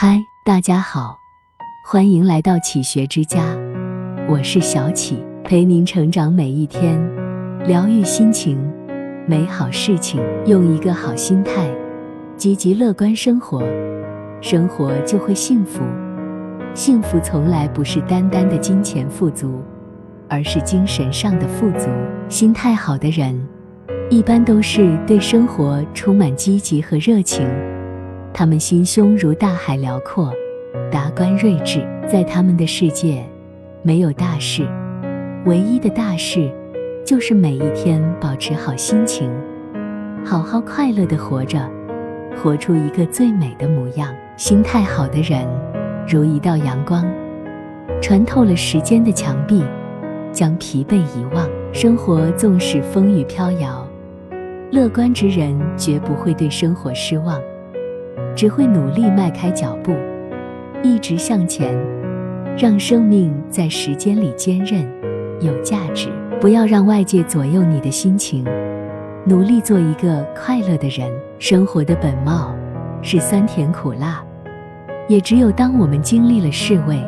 嗨，大家好，欢迎来到启学之家，我是小启，陪您成长每一天，疗愈心情，美好事情，用一个好心态，积极乐观生活，生活就会幸福。幸福从来不是单单的金钱富足，而是精神上的富足。心态好的人，一般都是对生活充满积极和热情。他们心胸如大海辽阔，达观睿智，在他们的世界，没有大事，唯一的大事，就是每一天保持好心情，好好快乐的活着，活出一个最美的模样。心态好的人，如一道阳光，穿透了时间的墙壁，将疲惫遗忘。生活纵使风雨飘摇，乐观之人绝不会对生活失望。只会努力迈开脚步，一直向前，让生命在时间里坚韧、有价值。不要让外界左右你的心情，努力做一个快乐的人。生活的本貌是酸甜苦辣，也只有当我们经历了世味，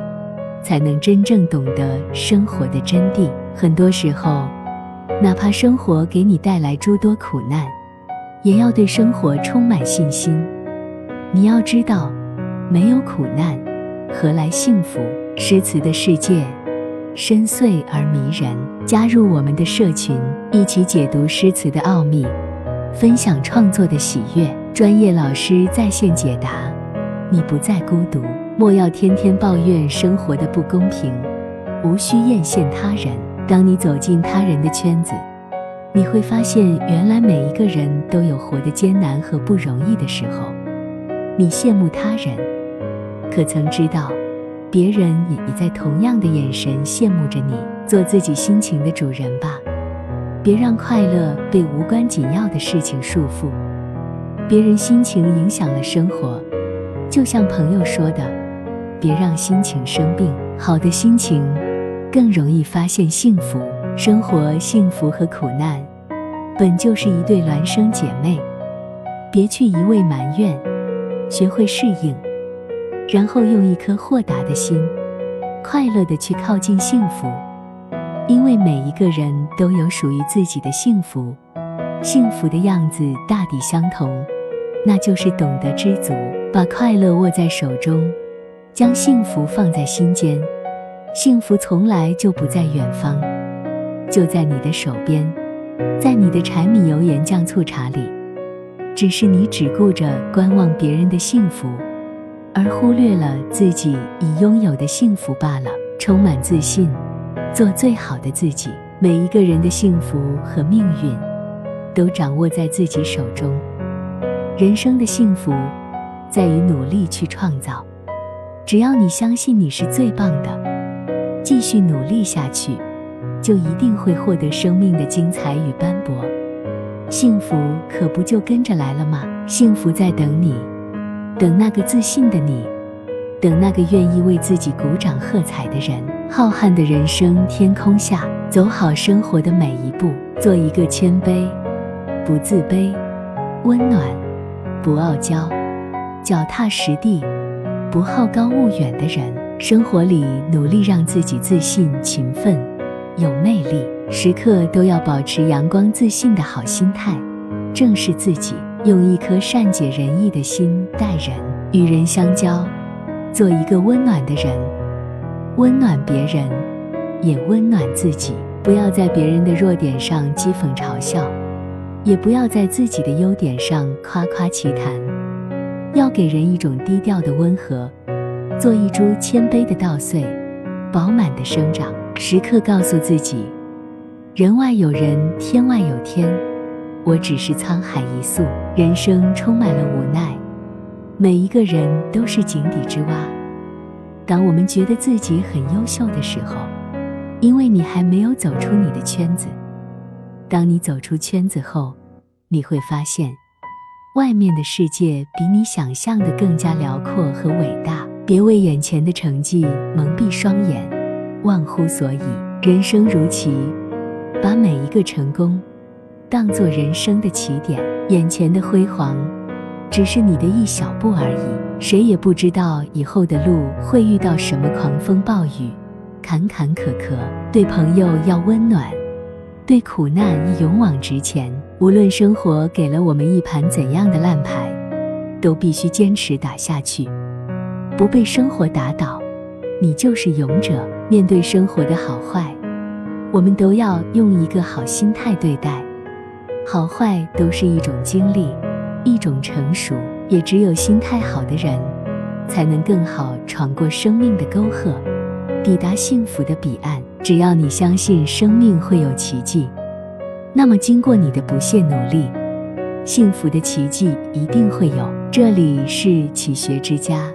才能真正懂得生活的真谛。很多时候，哪怕生活给你带来诸多苦难，也要对生活充满信心。你要知道，没有苦难，何来幸福？诗词的世界深邃而迷人。加入我们的社群，一起解读诗词的奥秘，分享创作的喜悦。专业老师在线解答，你不再孤独。莫要天天抱怨生活的不公平，无需艳羡他人。当你走进他人的圈子，你会发现，原来每一个人都有活得艰难和不容易的时候。你羡慕他人，可曾知道，别人也已在同样的眼神羡慕着你？做自己心情的主人吧，别让快乐被无关紧要的事情束缚。别人心情影响了生活，就像朋友说的，别让心情生病。好的心情，更容易发现幸福。生活幸福和苦难，本就是一对孪生姐妹，别去一味埋怨。学会适应，然后用一颗豁达的心，快乐的去靠近幸福。因为每一个人都有属于自己的幸福，幸福的样子大抵相同，那就是懂得知足，把快乐握在手中，将幸福放在心间。幸福从来就不在远方，就在你的手边，在你的柴米油盐酱醋茶里。只是你只顾着观望别人的幸福，而忽略了自己已拥有的幸福罢了。充满自信，做最好的自己。每一个人的幸福和命运，都掌握在自己手中。人生的幸福，在于努力去创造。只要你相信你是最棒的，继续努力下去，就一定会获得生命的精彩与斑驳。幸福可不就跟着来了吗？幸福在等你，等那个自信的你，等那个愿意为自己鼓掌喝彩的人。浩瀚的人生天空下，走好生活的每一步，做一个谦卑、不自卑、温暖、不傲娇、脚踏实地、不好高骛远的人。生活里努力让自己自信、勤奋、有魅力。时刻都要保持阳光自信的好心态，正视自己，用一颗善解人意的心待人，与人相交，做一个温暖的人，温暖别人，也温暖自己。不要在别人的弱点上讥讽嘲笑，也不要在自己的优点上夸夸其谈，要给人一种低调的温和，做一株谦卑的稻穗，饱满的生长。时刻告诉自己。人外有人，天外有天，我只是沧海一粟。人生充满了无奈，每一个人都是井底之蛙。当我们觉得自己很优秀的时候，因为你还没有走出你的圈子。当你走出圈子后，你会发现，外面的世界比你想象的更加辽阔和伟大。别为眼前的成绩蒙蔽双眼，忘乎所以。人生如棋。把每一个成功当做人生的起点，眼前的辉煌只是你的一小步而已。谁也不知道以后的路会遇到什么狂风暴雨、坎坎坷坷。对朋友要温暖，对苦难勇往直前。无论生活给了我们一盘怎样的烂牌，都必须坚持打下去，不被生活打倒。你就是勇者。面对生活的好坏，我们都要用一个好心态对待。好坏都是一种经历，一种成熟。也只有心态好的人，才能更好闯过生命的沟壑，抵达幸福的彼岸。只要你相信生命会有奇迹，那么经过你的不懈努力，幸福的奇迹一定会有。这里是启学之家，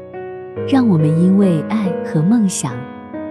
让我们因为爱和梦想